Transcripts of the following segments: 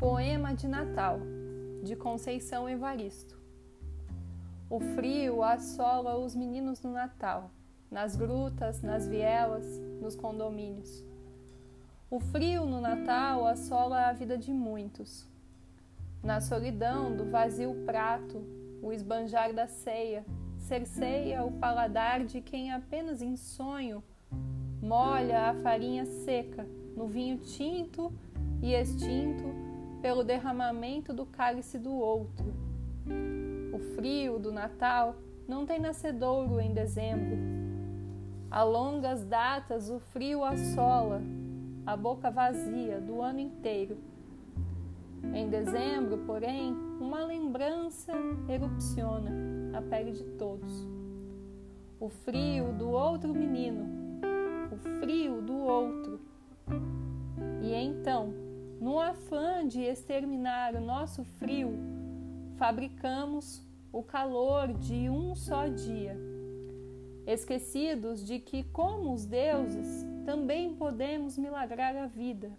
Poema de Natal, de Conceição Evaristo. O frio assola os meninos no Natal, nas grutas, nas vielas, nos condomínios. O frio no Natal assola a vida de muitos. Na solidão do vazio prato, o esbanjar da ceia cerceia o paladar de quem apenas em sonho molha a farinha seca no vinho tinto e extinto pelo derramamento do cálice do outro. O frio do Natal não tem nascedouro em dezembro. A longas datas o frio assola a boca vazia do ano inteiro. Em dezembro, porém, uma lembrança erupciona a pele de todos. O frio do outro menino, o frio do outro. Afã de exterminar o nosso frio, fabricamos o calor de um só dia, esquecidos de que, como os deuses, também podemos milagrar a vida.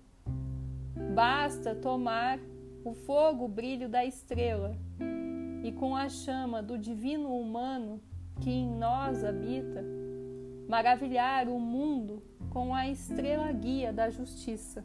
Basta tomar o fogo brilho da estrela e com a chama do divino humano que em nós habita, maravilhar o mundo com a estrela guia da justiça.